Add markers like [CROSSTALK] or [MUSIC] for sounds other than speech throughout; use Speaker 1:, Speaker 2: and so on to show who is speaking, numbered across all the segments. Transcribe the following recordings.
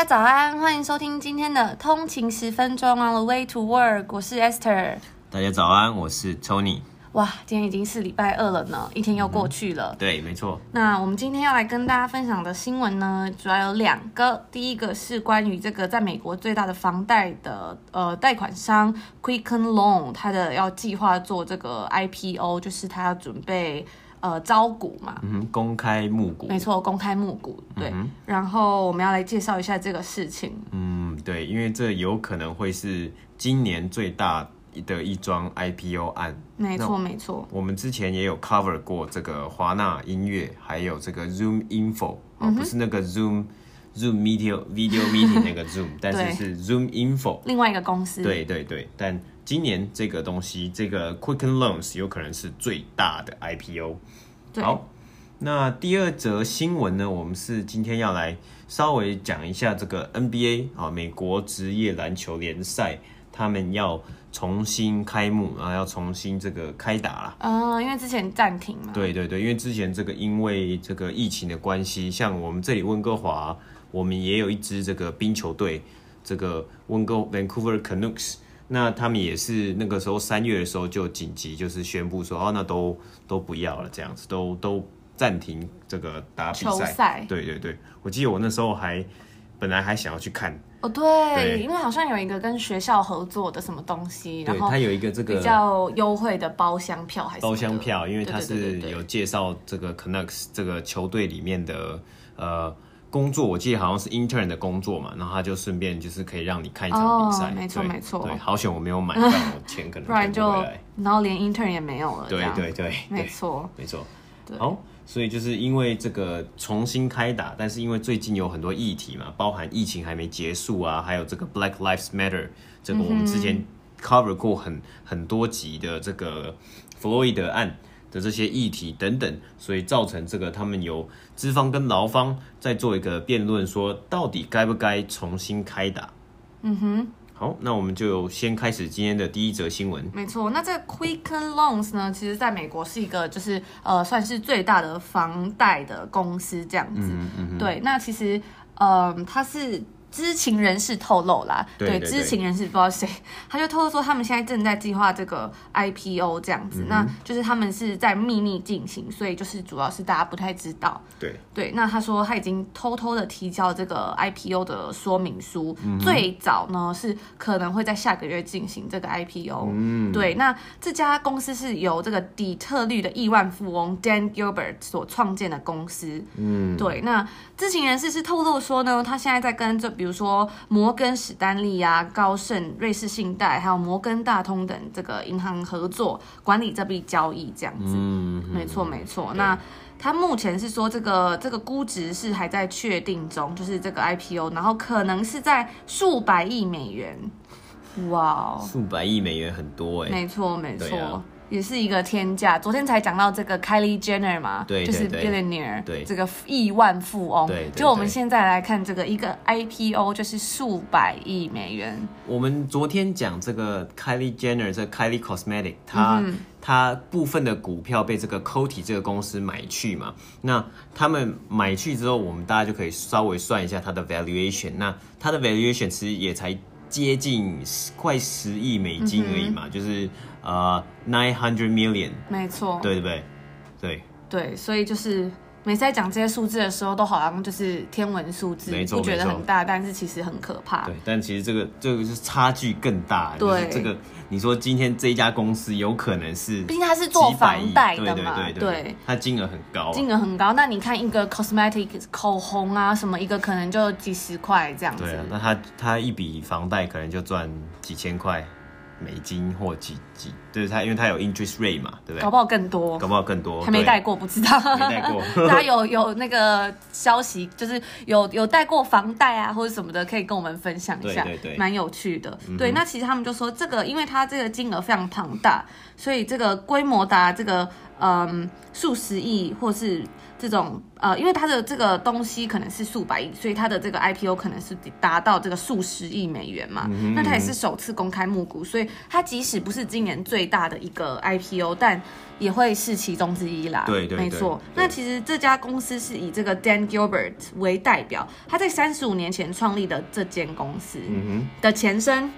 Speaker 1: 家早安，欢迎收听今天的通勤十分钟 On the way to work，我是 Esther。
Speaker 2: 大家早安，我是 Tony。
Speaker 1: 哇，今天已经是礼拜二了呢，一天又过去了。
Speaker 2: 嗯、对，没错。
Speaker 1: 那我们今天要来跟大家分享的新闻呢，主要有两个。第一个是关于这个在美国最大的房贷的呃贷款商 Quicken Loan，它的要计划做这个 IPO，就是它要准备呃招股嘛，
Speaker 2: 嗯，公开募股。
Speaker 1: 没错，公开募股。对、
Speaker 2: 嗯。
Speaker 1: 然后我们要来介绍一下这个事情。
Speaker 2: 嗯，对，因为这有可能会是今年最大的一桩 IPO 案，
Speaker 1: 没错没错。
Speaker 2: 我们之前也有 cover 过这个华纳音乐，还有这个 Zoom Info，、嗯、哦，不是那个 Zoom Zoom Video Video Meeting 那个 Zoom，[LAUGHS] 但是是 Zoom Info，
Speaker 1: 另外一个公司。
Speaker 2: 对对对，但今年这个东西，这个 Quicken Loans 有可能是最大的 IPO。好，那第二则新闻呢，我们是今天要来稍微讲一下这个 NBA 啊，美国职业篮球联赛，他们要。重新开幕，然后要重新这个开打了。
Speaker 1: 嗯，因为之前暂停嘛。
Speaker 2: 对对对，因为之前这个因为这个疫情的关系，像我们这里温哥华，我们也有一支这个冰球队，这个温哥 Vancouver Canucks，那他们也是那个时候三月的时候就紧急就是宣布说，哦，那都都不要了，这样子都都暂停这个打比赛。对对对，我记得我那时候还本来还想要去看。
Speaker 1: 哦对，对，因为好像有一个跟学校合作的什么东西，然后
Speaker 2: 它有一个这个
Speaker 1: 比较优惠的包厢票还是
Speaker 2: 包厢票，因为它是有介绍这个 Canucks 这个球队里面的呃工作，我记得好像是 intern 的工作嘛，然后他就顺便就是可以让你看一场比赛，
Speaker 1: 哦，没错没错，
Speaker 2: 对，好险我没有买，这样我钱可能 [LAUGHS] 不，不然就
Speaker 1: 然后连 intern 也没有了，
Speaker 2: 对对对，
Speaker 1: 没错。
Speaker 2: 没错，好。所以就是因为这个重新开打，但是因为最近有很多议题嘛，包含疫情还没结束啊，还有这个 Black Lives Matter，这个我们之前 cover 过很很多集的这个弗洛伊德案的这些议题等等，所以造成这个他们由资方跟劳方在做一个辩论，说到底该不该重新开打？嗯哼。好，那我们就先开始今天的第一则新闻。
Speaker 1: 没错，那这个 Quicken Loans 呢，其实在美国是一个就是呃，算是最大的房贷的公司这样子。嗯嗯。对，那其实呃，它是。知情人士透露啦，对，对，对，对，知情人士不知道谁，[LAUGHS] 他就透露说他们现在正在计划这个 IPO 这样子，嗯，那就是他们是在秘密进行，所以就是主要是大家不太知道。对对，那他说他已经偷偷的提交这个 IPO 的说明书，嗯，最早呢是可能会在下个月进行这个 IPO。嗯，对，那这家公司是由这个底特律的亿万富翁 Dan Gilbert 所创建的公司。嗯，对，那知情人士是透露说呢，他现在在跟这。比如说摩根史丹利啊、高盛、瑞士信贷，还有摩根大通等这个银行合作管理这笔交易，这样子。嗯，没错没错。那他目前是说这个这个估值是还在确定中，就是这个 IPO，然后可能是在数百亿美元。哇，
Speaker 2: 数百亿美元很多哎、欸。
Speaker 1: 没错没错。也是一个天价，昨天才讲到这个 Kylie Jenner 嘛，就是 billionaire，对，这个亿万富翁，对，对，对，就我们现在来看这个一个 IPO 就是数百亿美元。
Speaker 2: 我们昨天讲这个 Kylie Jenner 这个 Kylie Cosmetic，它它、嗯、部分的股票被这个 Coty 这个公司买去嘛，那他们买去之后，我们大家就可以稍微算一下它的 valuation，那它的 valuation 其实也才接近快十亿美金而已嘛，嗯、就是。呃、uh,，nine hundred million，
Speaker 1: 没错，
Speaker 2: 对对对，对
Speaker 1: 对，所以就是每次在讲这些数字的时候，都好像就是天文数字，没错，不觉得很大，但是其实很可怕。
Speaker 2: 对，但其实这个这个是差距更大。对，就是、这个你说今天这一家公司有可能是，毕
Speaker 1: 竟它是做房贷的嘛，
Speaker 2: 对对对，对，对，它金额很高、啊，
Speaker 1: 金额很高。那你看一个 cosmetic 口红啊，什么一个可能就几十块这样子。对啊，
Speaker 2: 那他他一笔房贷可能就赚几千块。美金或几几，就是它，因为它有 interest rate 嘛，对不对？
Speaker 1: 搞不好更多，
Speaker 2: 搞不好更多，
Speaker 1: 还没贷过，不知道。
Speaker 2: 没贷过，[LAUGHS]
Speaker 1: 大家有有那个消息，就是有有贷过房贷啊，或者什么的，可以跟我们分享一下，对对对，蛮有趣的。嗯、对，那其实他们就说，这个因为它这个金额非常庞大，所以这个规模达这个嗯数十亿或是。这种呃，因为它的这个东西可能是数百亿，所以它的这个 IPO 可能是达到这个数十亿美元嘛。那它也是首次公开募股，所以它即使不是今年最大的一个 IPO，但也会是其中之一啦。
Speaker 2: 对对，对，
Speaker 1: 没错。那其实这家公司是以这个 Dan Gilbert 为代表，他在三十五年前创立的这间公司的前身。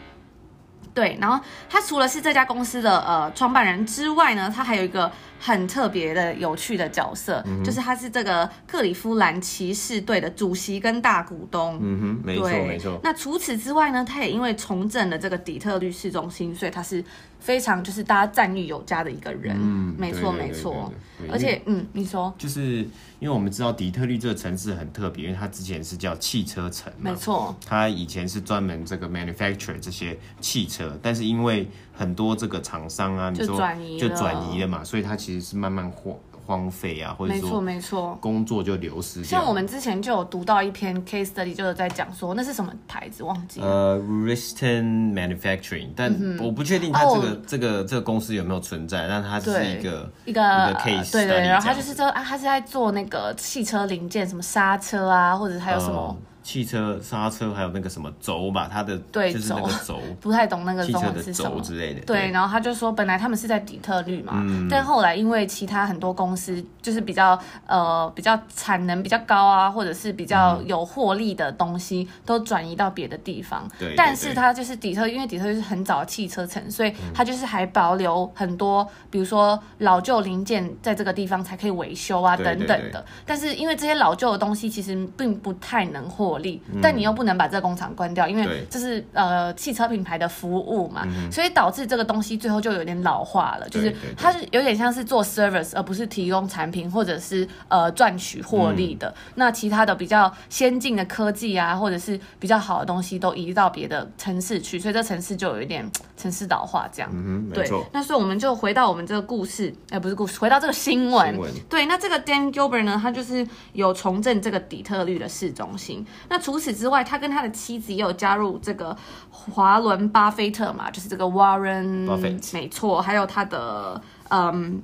Speaker 1: 对，然后他除了是这家公司的呃创办人之外呢，他还有一个。很特别的、有趣的角色，嗯、就是他是这个克里夫兰骑士队的主席跟大股东。
Speaker 2: 嗯哼，没错没错。
Speaker 1: 那除此之外呢，他也因为重整了这个底特律市中心，所以他是非常就是大家赞誉有加的一个人。嗯，没错没错。而且嗯，你说，
Speaker 2: 就是因为我们知道底特律这个城市很特别，因为它之前是叫汽车城。
Speaker 1: 没错。
Speaker 2: 它以前是专门这个 manufacture 这些汽车，但是因为很多这个厂商啊，你说就转移了嘛，所以它其实是慢慢荒荒废啊，或者说没错没错，工作就流失。
Speaker 1: 像我们之前就有读到一篇 case study，就是在讲说那是什么牌子忘记了。
Speaker 2: 呃，Riston Manufacturing，但我不确定它这个、嗯、这个这个公司有没有存在，但它是一个
Speaker 1: 一个，一个 case，对对，然后它就是这啊，它是在做那个汽车零件，什么刹车啊，或者还有什么。呃
Speaker 2: 汽车刹车还有那个什么轴吧，它的
Speaker 1: 对
Speaker 2: 就是那个轴，[LAUGHS]
Speaker 1: 不太懂那个
Speaker 2: 汽车的轴之类的。
Speaker 1: 对，然后他就说，本来他们是在底特律嘛，嗯、但后来因为其他很多公司就是比较呃比较产能比较高啊，或者是比较有获利的东西，嗯、都转移到别的地方。对，对，对。但是它就是底特，因为底特律是很早的汽车城，所以它就是还保留很多，比如说老旧零件在这个地方才可以维修啊等等的。但是因为这些老旧的东西其实并不太能获。力，但你又不能把这个工厂关掉，因为这是呃汽车品牌的服务嘛，所以导致这个东西最后就有点老化了，就是它是有点像是做 service 而不是提供产品或者是呃赚取获利的。那其他的比较先进的科技啊，或者是比较好的东西都移到别的城市去，所以这城市就有一点 [TSK] 城市老化这样。嗯，对。那所以我们就回到我们这个故事，哎，不是故事，[LAUGHS] 回到这个新闻。对，那这个 Dan Gilbert 呢，他就是有重振这个底特律的市中心。那除此之外，他跟他的妻子也有加入这个华伦巴菲特嘛，就是这个 Warren Buffett，没错，还有他的嗯，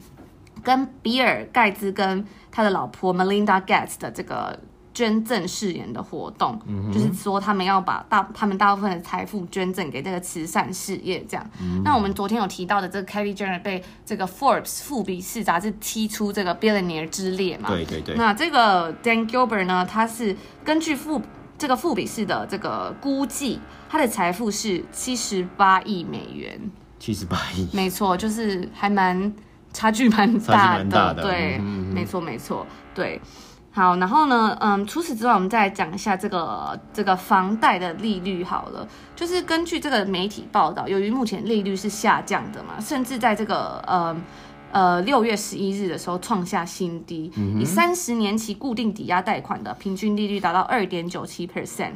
Speaker 1: 跟比尔盖茨跟他的老婆 Melinda Gates 的这个捐赠誓言的活动，嗯、就是说他们要把大他们大部分的财富捐赠给这个慈善事业，这样。嗯、那我们昨天有提到的这个 Kylie Jenner 被这个 Forbes 富比士杂志踢出这个 Billionaire 之列嘛？
Speaker 2: 对对对。
Speaker 1: 那这个 Dan Gilbert 呢，他是根据富这个富比士的这个估计，他的财富是七十八亿美元。
Speaker 2: 七十八亿，
Speaker 1: 没错，就是还蛮差距蛮大的，
Speaker 2: 大的
Speaker 1: 对，没错没错，对。好，然后呢，嗯，除此之外，我们再讲一下这个这个房贷的利率好了，就是根据这个媒体报道，由于目前利率是下降的嘛，甚至在这个呃。呃，六月十一日的时候创下新低，以三十年期固定抵押贷款的平均利率达到二点九七 percent。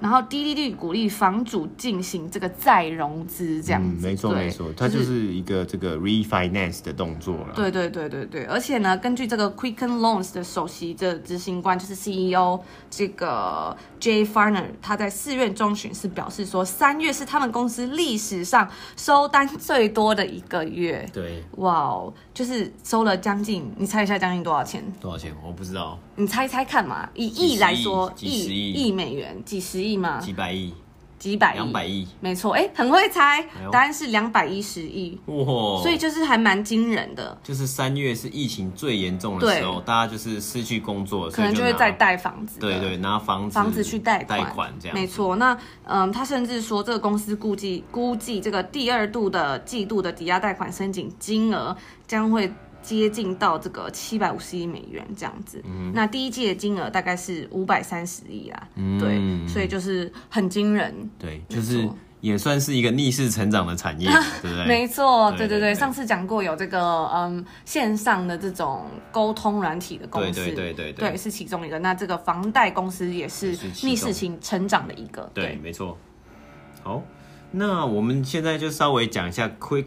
Speaker 1: 然后低利率鼓励房主进行这个再融资，这样子，
Speaker 2: 嗯、没错对没错，它就是一个这个 refinance 的动作了。
Speaker 1: 对对对对对，而且呢，根据这个 Quicken Loans 的首席的执行官就是 CEO 这个 Jay Farner，他在四月中旬是表示说，三月是他们公司历史上收单最多的一个月。
Speaker 2: 对，
Speaker 1: 哇哦，就是收了将近，你猜一下将近多少钱？
Speaker 2: 多少钱？我不知道。
Speaker 1: 你猜猜看嘛，以亿来说，
Speaker 2: 几十亿
Speaker 1: 亿美元，几十亿吗？
Speaker 2: 几百亿，
Speaker 1: 几百亿，
Speaker 2: 两百亿，
Speaker 1: 没错，哎、欸，很会猜，哎、答案是两百一十亿，哇，所以就是还蛮惊人的。
Speaker 2: 就是三月是疫情最严重的时候，大家就是失去工作，
Speaker 1: 可能就会再贷房子，
Speaker 2: 对，对对，拿房子
Speaker 1: 房子去贷
Speaker 2: 贷款这样，
Speaker 1: 没错。那嗯，他甚至说，这个公司估计估计这个第二度的季度的抵押贷款申请金额将会。接近到这个七百五十亿美元这样子，嗯、那第一季的金额大概是五百三十亿啦，嗯、对，所以就是很惊人，
Speaker 2: 对，就是也算是一个逆势成长的产业，[LAUGHS] 对不对？
Speaker 1: 没错，对对对，上次讲过有这个嗯线上的这种沟通软体的公司，
Speaker 2: 对对对对对，
Speaker 1: 对，是其中一个。那这个房贷公司也是逆势型成长的一个，对，
Speaker 2: 对，没错。好，那我们现在就稍微讲一下 Quick。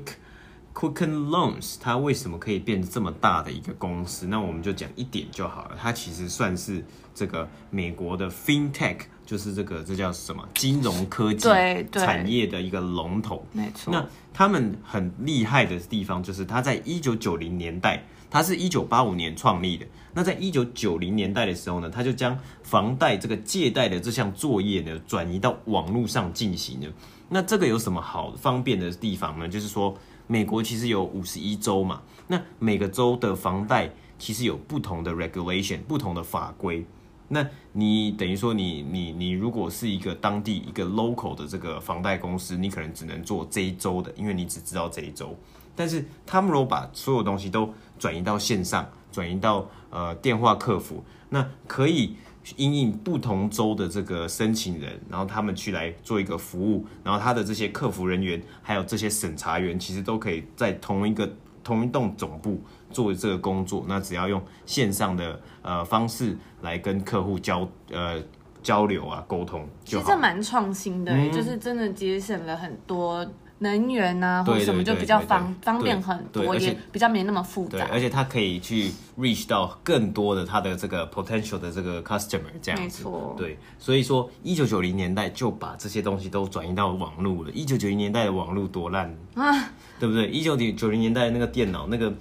Speaker 2: Quicken Loans 它为什么可以变这么大的一个公司？那我们就讲一点就好了。它其实算是这个美国的 FinTech，就是这个这叫什么金融科技产业的一个龙头。
Speaker 1: 没错。
Speaker 2: 那他们很厉害的地方就是，它在一九九零年代，它是一九八五年创立的。那在一九九零年代的时候呢，它就将房贷这个借贷的这项作业呢，转移到网络上进行了。那这个有什么好方便的地方呢？就是说。美国其实有五十一州嘛，那每个州的房贷其实有不同的 regulation，不同的法规。那你等于说你你你如果是一个当地一个 local 的这个房贷公司，你可能只能做这一州的，因为你只知道这一州。但是他们如果把所有东西都转移到线上，转移到呃电话客服，那可以。因应不同州的这个申请人，然后他们去来做一个服务，然后他的这些客服人员，还有这些审查员，其实都可以在同一个同一栋总部做这个工作。那只要用线上的呃方式来跟客户交呃交流啊沟通，
Speaker 1: 其实这蛮创新的，就是真的节省了很多。能源啊，或者什么就比较方方便很多，也比较没那么复杂。
Speaker 2: 对，而且它可以去 reach 到更多的它的这个 potential 的这个 customer 这样子。没错。对，所以说一九九零年代就把这些东西都转移到网络了。一九九零年代的网络多烂啊，对不对？一九九零年代那个电脑那个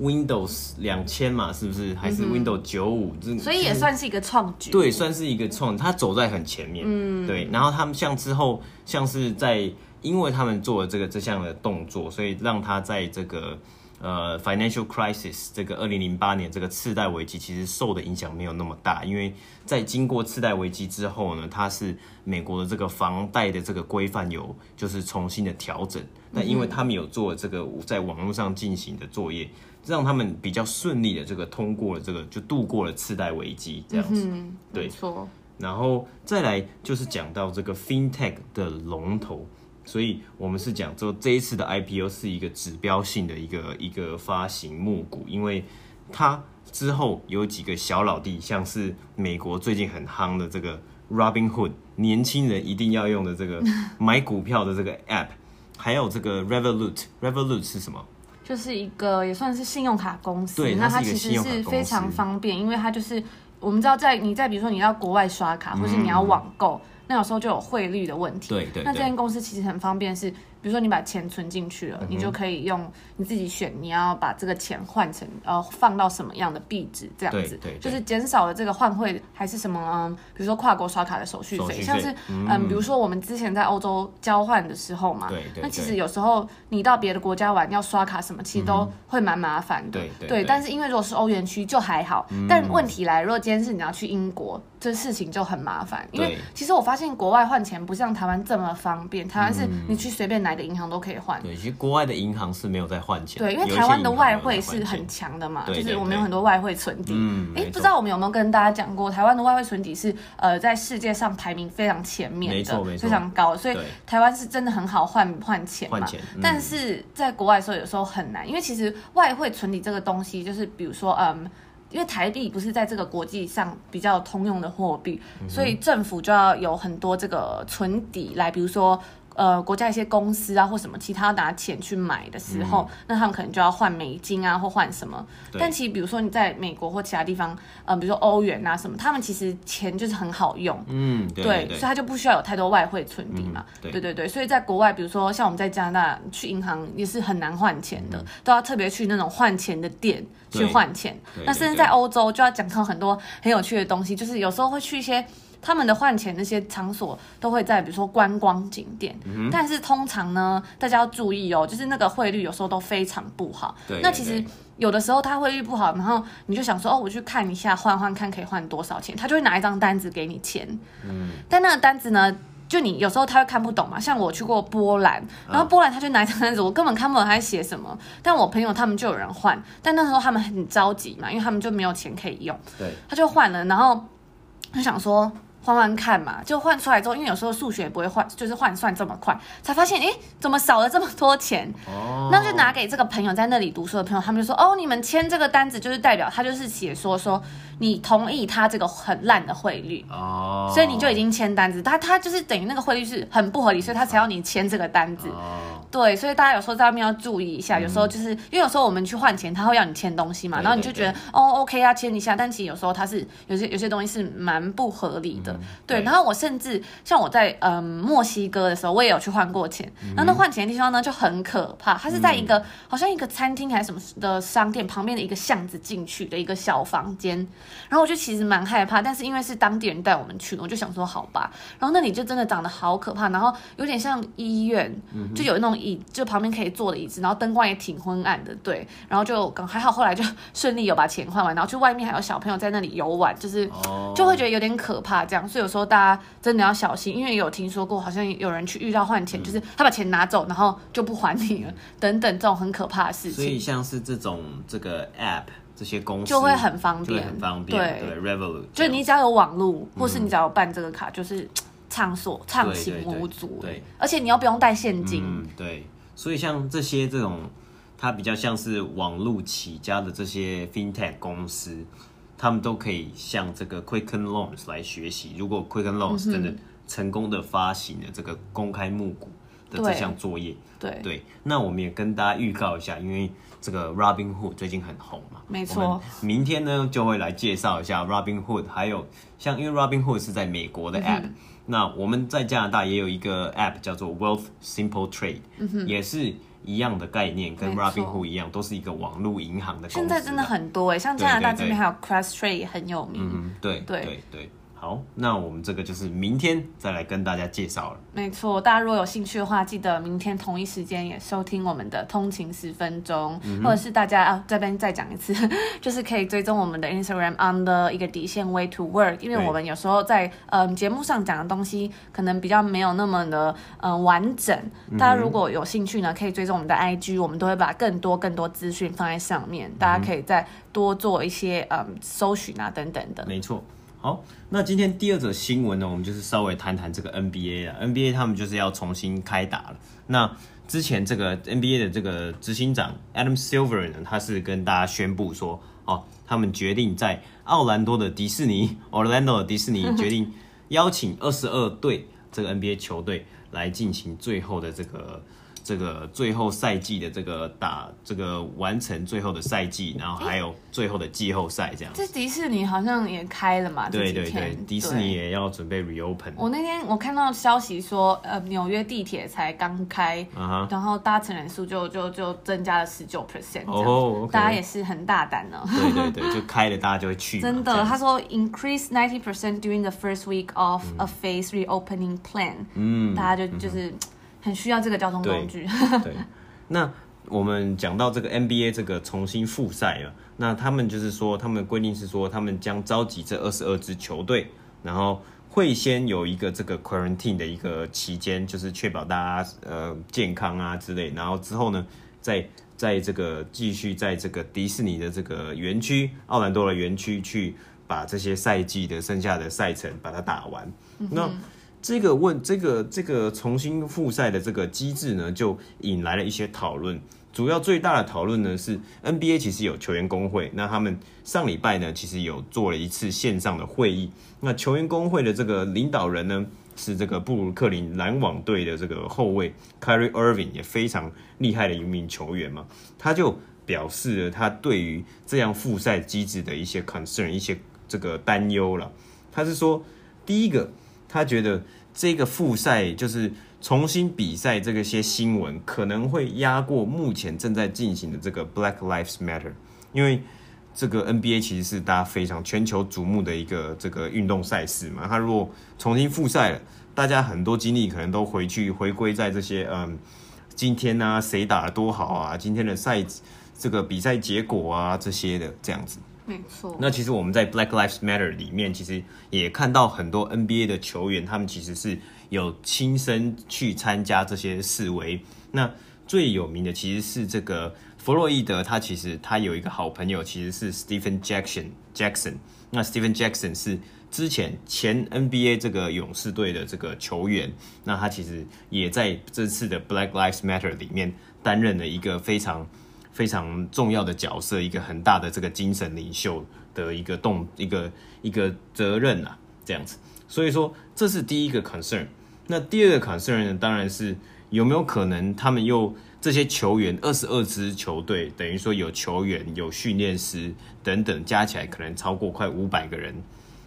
Speaker 2: Windows 两千嘛，是不是？还是 Windows 九五？
Speaker 1: 所以也算是一个创举。
Speaker 2: 对，算是一个创，它走在很前面。嗯，对。然后他们像之后像是在。因为他们做了这个这项的动作，所以让他在这个呃 financial crisis 这个二零零八年这个次贷危机，其实受的影响没有那么大。因为在经过次贷危机之后呢，它是美国的这个房贷的这个规范有就是重新的调整。那因为他们有做这个在网络上进行的作业，让他们比较顺利的这个通过了这个就度过了次贷危机这样子。嗯，对。然后再来就是讲到这个 FinTech 的龙头。所以，我们是讲说这一次的 IPO 是一个指标性的一个一个发行募股，因为它之后有几个小老弟，像是美国最近很夯的这个 Robinhood，年轻人一定要用的这个 [LAUGHS] 买股票的这个 App，还有这个 Revolut，Revolut 是什么？
Speaker 1: 就是一个也算是信用卡公司。对，那它其实是非常方便，因为它就是我们知道在你在比如说你要国外刷卡，或是你要网购。嗯那有时候就有汇率的问题。
Speaker 2: 对对。
Speaker 1: 那这间公司其实很方便，是比如说你把钱存进去了，嗯，你就可以用你自己选，你要把这个钱换成呃放到什么样的币值这样子。对对，对。就是减少了这个换汇还是什么嗯，比如说跨国刷卡的手续费，像是嗯，嗯，比如说我们之前在欧洲交换的时候嘛，对，对对。那其实有时候你到别的国家玩要刷卡什么，其实都会蛮麻烦的。对对，但是因为如果是欧元区就还好，嗯，但问题来，如果今天是你要去英国。这事情就很麻烦，因为其实我发现国外换钱不像台湾这么方便。台湾是你去随便哪个银行都可以换。
Speaker 2: 对，其实国外的银行是没有在换钱。
Speaker 1: 对，因为台湾的外汇是很强的嘛，就是我们有很多外汇存底。嗯，哎，不知道我们有没有跟大家讲过，台湾的外汇存底是呃在世界上排名非常前面的，没错没错，非常高，所以台湾是真的很好换换钱嘛。换钱。嗯。但是在国外的时候有时候很难，因为其实外汇存底这个东西，就是比如说嗯。因为台币不是在这个国际上比较通用的货币，嗯，所以政府就要有很多这个存底来，比如说。呃，国家一些公司啊，或什么其他拿钱去买的时候，嗯、那他们可能就要换美金啊，或换什么。但其实，比如说你在美国或其他地方，呃，比如说欧元啊什么，他们其实钱就是很好用。嗯，对，对，对，所以他就不需要有太多外汇存底嘛。嗯、对，对对对，所以在国外，比如说像我们在加拿大去银行也是很难换钱的，嗯、都要特别去那种换钱的店去换钱。那甚至在欧洲就要讲到很多很有趣的东西，就是有时候会去一些。他们的换钱那些场所都会在，比如说观光景点，嗯，但是通常呢，大家要注意哦，就是那个汇率有时候都非常不好。对，那其实有的时候它汇率不好，然后你就想说哦，我去看一下换换看可以换多少钱，他就会拿一张单子给你钱。嗯，但那个单子呢，就你有时候他会看不懂嘛。像我去过波兰，然后波兰他就拿一张单子，我根本看不懂他在写什么。但我朋友他们就有人换，但那时候他们很着急嘛，因为他们就没有钱可以用。对，他就换了，然后他想说。换换看嘛，就换出来之后，因为有时候数学不会换，就是换算这么快，才发现，诶，怎么少了这么多钱？哦，那就拿给这个朋友在那里读书的朋友，他们就说，哦，你们签这个单子就是代表他就是写说说你同意他这个很烂的汇率哦，所以你就已经签单子，他他就是等于那个汇率是很不合理，所以他才要你签这个单子。哦，对，所以大家有时候在外面要注意一下，有时候就是因为有时候我们去换钱，他会要你签东西嘛，然后你就觉得哦，OK 啊，签一下，但其实有时候他是有些有些东西是蛮不合理的，对。然后我甚至像我在嗯墨西哥的时候，我也有去换过钱，然后那换钱的地方呢就很可怕，它是在一个好像一个餐厅还是什么的商店旁边的一个巷子进去的一个小房间，然后我就其实蛮害怕，但是因为是当地人带我们去，我就想说好吧，然后那里就真的长得好可怕，然后有点像医院，就有那种椅，就旁边可以坐的椅子，然后灯光也挺昏暗的，对，然后就刚还好，后来就顺利有把钱换完，然后去外面还有小朋友在那里游玩，就是就会觉得有点可怕这样，所以有时候大家真的要小心，因为有听说过好像有人去遇到换钱，就是他把钱拿走，然后就不还你了，等等这种很可怕的事情。
Speaker 2: 所以像是这种这个 app 这些公司
Speaker 1: 就会很方便，
Speaker 2: 很方便，对，对，Revolut，
Speaker 1: 就你只要有网络，或是你只要有办这个卡，就是。畅所畅行无阻，对，而且你又不用带现金，
Speaker 2: 嗯，对，所以像这些这种，它比较像是网络起家的这些 FinTech 公司，他们都可以向这个 Quicken Loans 来学习。如果 Quicken Loans 真的成功的发行了这个公开募股的这项作业，
Speaker 1: 对对，
Speaker 2: 对，那我们也跟大家预告一下，因为这个 Robinhood 最近很红嘛，
Speaker 1: 没错，
Speaker 2: 明天呢就会来介绍一下 Robinhood，还有像因为 Robinhood 是在美国的 App。嗯那我们在加拿大也有一个 App 叫做 Wealth Simple Trade，嗯，也是一样的概念，跟 Robinhood 一样，都是一个网络银行的公司。
Speaker 1: 现在真的很多哎，像加拿大这边还有 Cross Trade 也很有名。
Speaker 2: 嗯，对对对。对好，那我们这个就是明天再来跟大家介绍了。
Speaker 1: 没错，大家如果有兴趣的话，记得明天同一时间也收听我们的通勤十分钟，嗯、或者是大家啊这边再讲一次，[LAUGHS] 就是可以追踪我们的 Instagram on the 一个底线 way to work，因为我们有时候在嗯节目上讲的东西可能比较没有那么的嗯完整，大家如果有兴趣呢，可以追踪我们的 IG，我们都会把更多更多资讯放在上面，大家可以再多做一些嗯搜寻啊等等的。
Speaker 2: 没错。好，那今天第二则新闻呢，我们就是稍微谈谈这个 NBA 啊，NBA 他们就是要重新开打了。那之前这个 NBA 的这个执行长 Adam Silver 呢，他是跟大家宣布说，哦，他们决定在奥兰多的迪士尼，Orlando 的迪士尼决定邀请二十二队这个 NBA 球队来进行最后的这个。这个最后赛季的这个打这个完成最后的赛季，然后还有最后的季后赛这样。
Speaker 1: 这迪士尼好像也开了嘛？
Speaker 2: 对对对，迪士尼也要准备 reopen。
Speaker 1: 我那天我看到消息说，呃，纽约地铁才刚开，uh-huh. 然后搭乘人数就就就增加了十九 percent，哦，大家也是很大胆呢。
Speaker 2: 对对对，[LAUGHS] 就开了，大家就会去。
Speaker 1: 真的，他说 increase ninety percent during the first week of a phase reopening plan。嗯，大家就就是。很需要这个交通工具。
Speaker 2: 对，[LAUGHS] 对，那我们讲到这个 NBA 这个重新复赛了，那他们就是说，他们的规定是说，他们将召集这二十二支球队，然后会先有一个这个 quarantine 的一个期间，就是确保大家呃健康啊之类，然后之后呢，再在这个继续在这个迪士尼的这个园区、奥兰多的园区去把这些赛季的剩下的赛程把它打完。嗯、那这个问这个这个重新复赛的这个机制呢，就引来了一些讨论。主要最大的讨论呢是 NBA 其实有球员工会，那他们上礼拜呢其实有做了一次线上的会议。那球员工会的这个领导人呢是这个布鲁克林篮网队的这个后卫 Kyrie Irving，也非常厉害的一名球员嘛。他就表示了他对于这样复赛机制的一些 concern，一些这个担忧了。他是说第一个。他觉得这个复赛就是重新比赛，这个些新闻可能会压过目前正在进行的这个 Black Lives Matter，因为这个 NBA 其实是大家非常全球瞩目的一个这个运动赛事嘛。他如果重新复赛了，大家很多精力可能都回去回归在这些嗯，今天呢、啊、谁打得多好啊，今天的赛这个比赛结果啊这些的这样子。
Speaker 1: 没错，
Speaker 2: 那其实我们在 Black Lives Matter 里面，其实也看到很多 NBA 的球员，他们其实是有亲身去参加这些示威。那最有名的其实是这个弗洛伊德，他其实他有一个好朋友，其实是 Stephen Jackson Jackson。那 Stephen Jackson 是之前前 NBA 这个勇士队的这个球员，那他其实也在这次的 Black Lives Matter 里面担任了一个非常。非常重要的角色，一个很大的这个精神领袖的一个动一个一个责任啊，这样子。所以说这是第一个 concern。那第二个 concern 呢，当然是有没有可能他们又这些球员二十二支球队，等于说有球员、有训练师等等，加起来可能超过快五百个人。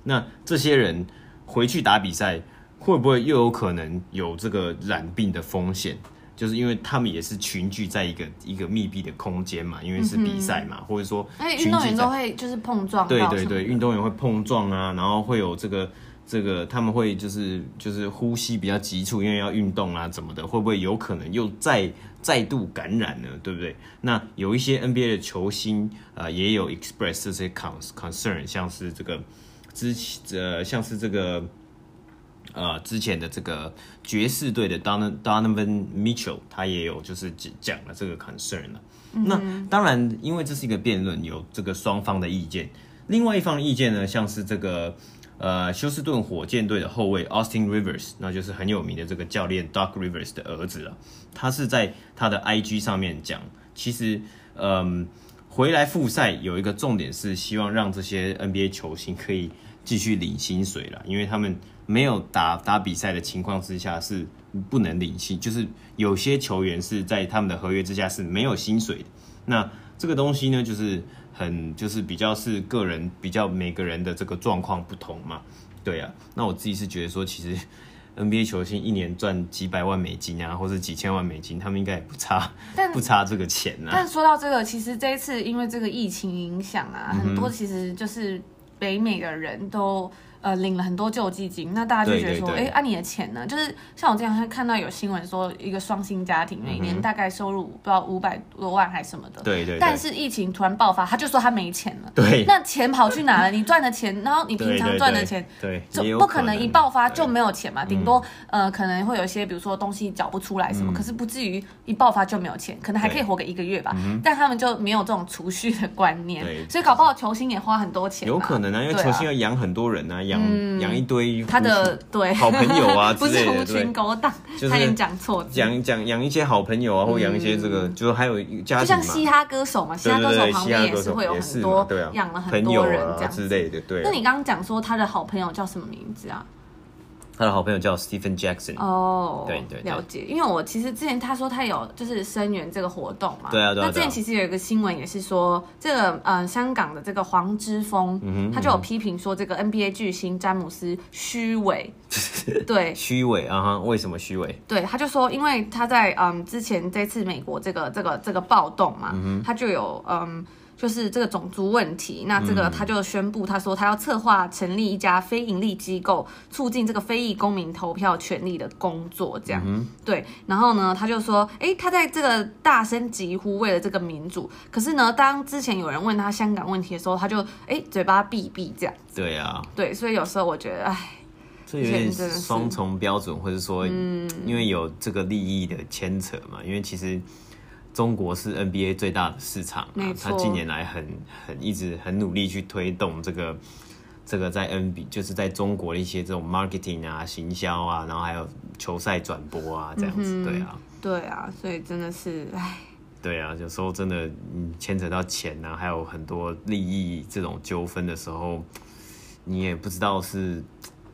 Speaker 2: 那这些人回去打比赛，会不会又有可能有这个染病的风险？就是因为他们也是群聚在一个一个密闭的空间嘛，因为是比赛嘛，嗯、或者说，
Speaker 1: 而且运动员都会就是碰撞，
Speaker 2: 对对对，运动员会碰撞啊，然后会有这个这个他们会就是就是呼吸比较急促，因为要运动啊怎么的，会不会有可能又再再度感染呢？对不对？那有一些 NBA 的球星啊、呃，也有 express 这些 concern，像是这个之前呃像是这个。呃，之前的这个爵士队的 Donovan Mitchell，他也有就是讲了这个 concern 了。嗯、那当然，因为这是一个辩论，有这个双方的意见。另外一方的意见呢，像是这个呃休斯顿火箭队的后卫 Austin Rivers，那就是很有名的这个教练 Doc Rivers 的儿子了。他是在他的 IG 上面讲，其实嗯、呃，回来复赛有一个重点是希望让这些 NBA 球星可以继续领薪水了，因为他们。没有打打比赛的情况之下是不能领薪，就是有些球员是在他们的合约之下是没有薪水的。那这个东西呢，就是很就是比较是个人比较每个人的这个状况不同嘛。对啊，那我自己是觉得说，其实 NBA 球星一年赚几百万美金啊，或者几千万美金，他们应该也不差，
Speaker 1: 但
Speaker 2: 不差这个钱啊。
Speaker 1: 但说到这个，其实这一次因为这个疫情影响啊，嗯、很多其实就是北美的人都。呃，领了很多救济金，那大家就觉得说，哎，按、啊、你的钱呢？就是像我这样看到有新闻说，一个双薪家庭每年大概收入不知道五百多万还是什么的。
Speaker 2: 对，对对。
Speaker 1: 但是疫情突然爆发，他就说他没钱了。
Speaker 2: 对。
Speaker 1: 那钱跑去哪了？你赚的钱，然后你平常赚的钱，
Speaker 2: 对，
Speaker 1: 就不可能一爆发就没有钱嘛？顶多呃，可能会有一些，比如说东西缴不出来什么，嗯、可是不至于一爆发就没有钱，可能还可以活个一个月吧。但他们就没有这种储蓄的观念，所以搞不好球星也花很多钱。
Speaker 2: 有可能啊，因为球星要养很多人啊，养养一。堆
Speaker 1: 他的对
Speaker 2: 好朋友啊 [LAUGHS] 之类的，不是
Speaker 1: 狐群狗党，他也讲错，
Speaker 2: 讲讲养一些好朋友啊，或养一些这个，就是还有家
Speaker 1: 就像嘻哈歌手嘛，嘻哈歌手旁边也是会有很多养了很多人这样
Speaker 2: 之类的。对，
Speaker 1: 那你刚刚讲说他的好朋友叫什么名字啊？
Speaker 2: 他的好朋友叫 Stephen Jackson。
Speaker 1: 哦，对对，了解。因为我其实之前他说他有就是声援这个活动嘛，
Speaker 2: 对啊对啊。
Speaker 1: 那之前其实有一个新闻也是说，这个呃香港的这个黄之锋，他就有批评说这个 NBA 巨星詹姆斯虚伪，[LAUGHS] 对，
Speaker 2: 虚伪啊哈？为什么虚伪？
Speaker 1: 对，他就说，因为他在嗯之前这次美国这个这个这个暴动嘛，他就有嗯。就是这个种族问题，那这个他就宣布，他说他要策划成立一家非营利机构，促进这个非裔公民投票权利的工作，这样、嗯、对。然后呢，他就说，哎，他在这个大声疾呼，为了这个民主。可是呢，当之前有人问他香港问题的时候，他就哎嘴巴闭闭这样。
Speaker 2: 对啊，
Speaker 1: 对，所以有时候我觉得，哎，
Speaker 2: 这有点双重标准，或者说，嗯，因为有这个利益的牵扯嘛，因为其实。中国是 NBA 最大的市场，啊，他近年来很很一直很努力去推动这个这个在 NBA 就是在中国的一些这种 marketing 啊、行销啊，然后还有球赛转播啊这样子，嗯，对啊，
Speaker 1: 对啊，所以真的是唉，
Speaker 2: 对啊，有时候真的嗯牵扯到钱啊，还有很多利益这种纠纷的时候，你也不知道是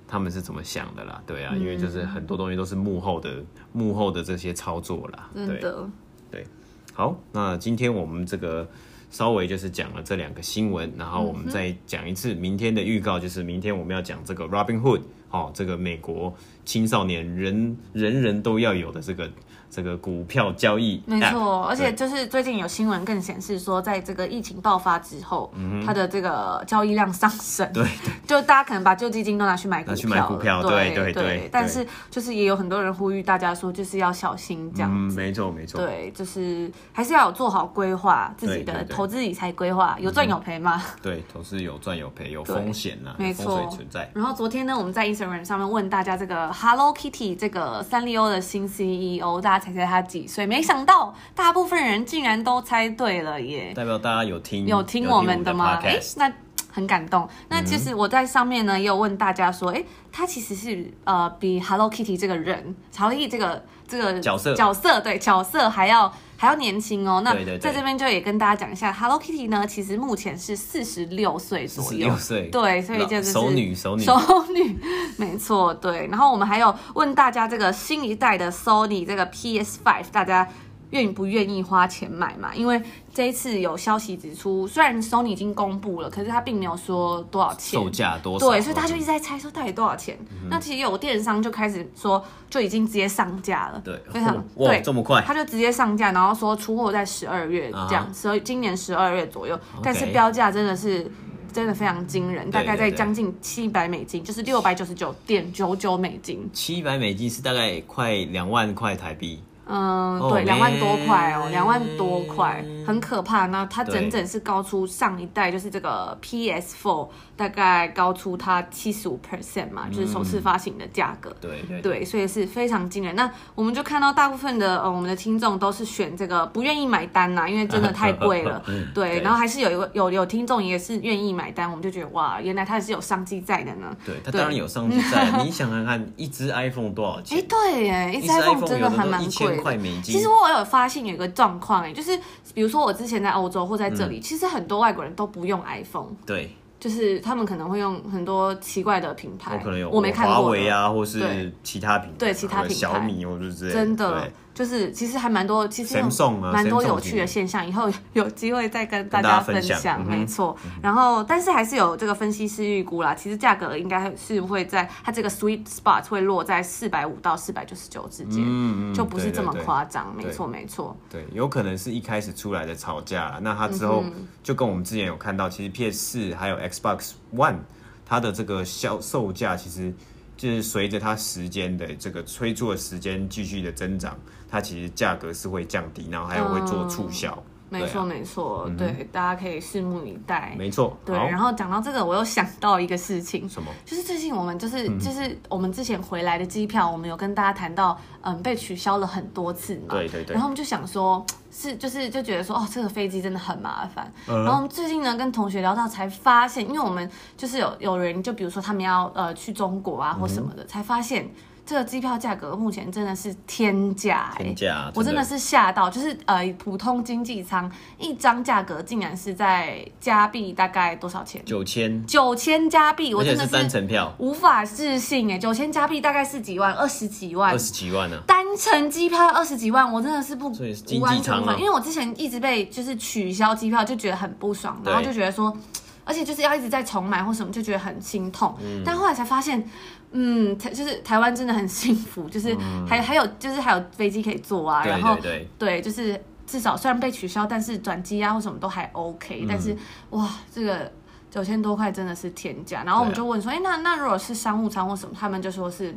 Speaker 2: 他们是怎么想的啦，对啊，嗯，因为就是很多东西都是幕后的幕后的这些操作啦，
Speaker 1: 真的，
Speaker 2: 对。对好，那今天我们这个稍微就是讲了这两个新闻，然后我们再讲一次明天的预告，就是明天我们要讲这个 Robinhood，哦，这个美国青少年人人人都要有的这个。这个股票交易
Speaker 1: 没错，而且就是最近有新闻更显示说，在这个疫情爆发之后，它的这个交易量上升。
Speaker 2: 对，[LAUGHS]
Speaker 1: 就大家可能把救基金都拿去买股票，
Speaker 2: 去买股票，对对对。
Speaker 1: 但是就是也有很多人呼吁大家说，就是要小心这样子。
Speaker 2: 没错没错。
Speaker 1: 对，就是还是要有做好规划自己的投资理财规划，有赚有赔嘛。
Speaker 2: 对，投资有赚有赔，有风
Speaker 1: 险呐，
Speaker 2: 没错，存在。
Speaker 1: 然后昨天呢，我们在 Instagram 上面问大家这个 Hello Kitty 这个三丽鸥的新 CEO，大家。猜猜他几岁？没想到大部分人竟然都猜对了耶！
Speaker 2: 代表大家有听
Speaker 1: 有听我们的吗？哎，那很感动。那其实我在上面呢也有问大家说，哎、欸，他其实是呃比 Hello Kitty 这个人，曹毅这个这个
Speaker 2: 角色
Speaker 1: 角色对角色还要。还要年轻哦，那在这边就也跟大家讲一下，Hello Kitty 呢，其实目前是四十六岁左右，
Speaker 2: 六岁，
Speaker 1: 对，所以就是
Speaker 2: 熟女，熟女，
Speaker 1: 熟女，[LAUGHS] 没错，对。然后我们还有问大家这个新一代的 Sony 这个 PS Five，大家。愿不愿意花钱买嘛？因为这一次有消息指出，虽然 Sony 已经公布了，可是他并没有说多少钱，
Speaker 2: 售价多少，
Speaker 1: 对，所以他就一直在猜说到底多少钱。嗯、那其实有电商就开始说，就已经直接上架了，
Speaker 2: 对，
Speaker 1: 非常
Speaker 2: 哇
Speaker 1: 对，
Speaker 2: 这么快，
Speaker 1: 他就直接上架，然后说出货在十二月这样，十二、uh huh. 今年十二月左右，但是标价真的是真的非常惊人，大概在将近七百美金，就是六百九十九点九九美金，
Speaker 2: 七百美金是大概快两万块台币。
Speaker 1: 嗯，对，两万多块哦，两万多块，很可怕。那它整整是高出上一代，就是这个 PS4，大概高出它七十五 percent 嘛，就是首次发行的价格。
Speaker 2: 对对
Speaker 1: 对，所以是非常惊人。那我们就看到大部分的呃，我们的听众都是选这个不愿意买单呐，因为真的太贵了。[LAUGHS] 对，然后还是有一个有有听众也是愿意买单，我们就觉得哇，原来它是有商机在的呢。
Speaker 2: 对，它当然有商机在。你想看看一只 iPhone 多少钱？
Speaker 1: 哎，对耶，一只 iPhone 真的还蛮贵。块美金。其实我有发现有一个状况，哎，就是比如说我之前在欧洲或在这里，嗯、其实很多外国人都不用 iPhone，
Speaker 2: 对，
Speaker 1: 就是他们可能会用很多奇怪的品牌，
Speaker 2: 我可能有
Speaker 1: 我没看过
Speaker 2: 华为啊，或是其他品牌，
Speaker 1: 对，对其他品牌，
Speaker 2: 小米或者是
Speaker 1: 真的。就是其实还蛮多，其实蛮多有趣的现象，以后 [LAUGHS] 有机会再跟大家分享。没错，然后但是还是有这个分析师预估啦，其实价格应该是会在它这个 sweet spot 会落在四百五到四百九十九之间，嗯，就不是这么夸张。没错，没错。
Speaker 2: 对，有可能是一开始出来的炒价，那它之后就跟我们之前有看到，其实 PS 四还有 Xbox One 它的这个销售价，其实就是随着它时间的这个推出的时间继续的增长。它其实价格是会降低，然后还有会做促销。嗯
Speaker 1: 没错，没错，对，大家可以拭目以待。
Speaker 2: 没错，
Speaker 1: 对。然后讲到这个，我又想到一个事情，
Speaker 2: 什么？
Speaker 1: 就是最近我们就是就是我们之前回来的机票，我们有跟大家谈到，嗯，被取消了很多次嘛。
Speaker 2: 对对对。
Speaker 1: 然后我们就想说，是就是就觉得说，哦，这个飞机真的很麻烦。然后我们最近呢，跟同学聊到，才发现，因为我们就是有有人，就比如说他们要呃去中国啊或什么的，才发现。这个机票价格目前真的是天价，欸，天价！我真的是吓到，就是呃，普通经济舱一张价格竟然是在加币大概多少钱？
Speaker 2: 九千，九
Speaker 1: 千加币，我真的是
Speaker 2: 单程票，
Speaker 1: 无法置信哎，九千加币大概是几万？二十几万？
Speaker 2: 二十几万呢？
Speaker 1: 单程机票二十几万，我真的是不
Speaker 2: 所以是经济舱嘛，
Speaker 1: 因为我之前一直被就是取消机票，就觉得很不爽，然后就觉得说，[TSK] 而且就是要一直在重买或什么，就觉得很心痛。嗯，但后来才发现。嗯，台就是台湾真的很幸福，就是还、嗯、还有就是还有飞机可以坐啊，然后对，对，就是至少虽然被取消，但是转机啊或什么都还 OK，嗯、但是哇，这个九千多块真的是天价。然后我们就问说，哎、那那如果是商务舱或什么，他们就说是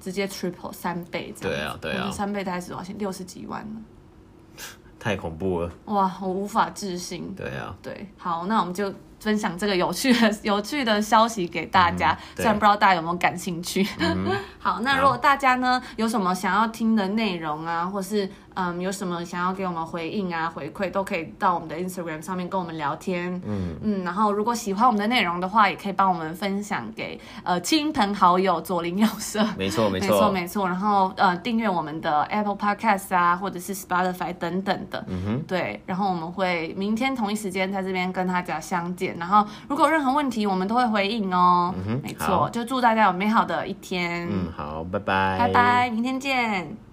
Speaker 1: 直接 triple 三倍这样，
Speaker 2: 对啊对啊，
Speaker 1: 三倍大概是多少钱？六十几万呢？
Speaker 2: 太恐怖了！
Speaker 1: 哇，我无法置信。
Speaker 2: 对啊，
Speaker 1: 对，好，那我们就。分享这个有趣的 [LAUGHS] 有趣的消息给大家，嗯、虽然不知道大家有没有感兴趣。嗯、[LAUGHS] 好，那如果大家呢有什么想要听的内容啊，或是嗯有什么想要给我们回应啊回馈，都可以到我们的 Instagram 上面跟我们聊天。嗯嗯，然后如果喜欢我们的内容的话，也可以帮我们分享给呃亲朋好友左邻右舍。
Speaker 2: 没错没错没
Speaker 1: 错没错。然后呃订阅我们的 Apple Podcast 啊，或者是 Spotify 等等的。嗯哼。对，然后我们会明天同一时间在这边跟大家相见。然后，如果有任何问题，我们都会回应哦。嗯哼，没错，就祝大家有美好的一天。
Speaker 2: 嗯，好，拜拜，
Speaker 1: 拜拜，明天见。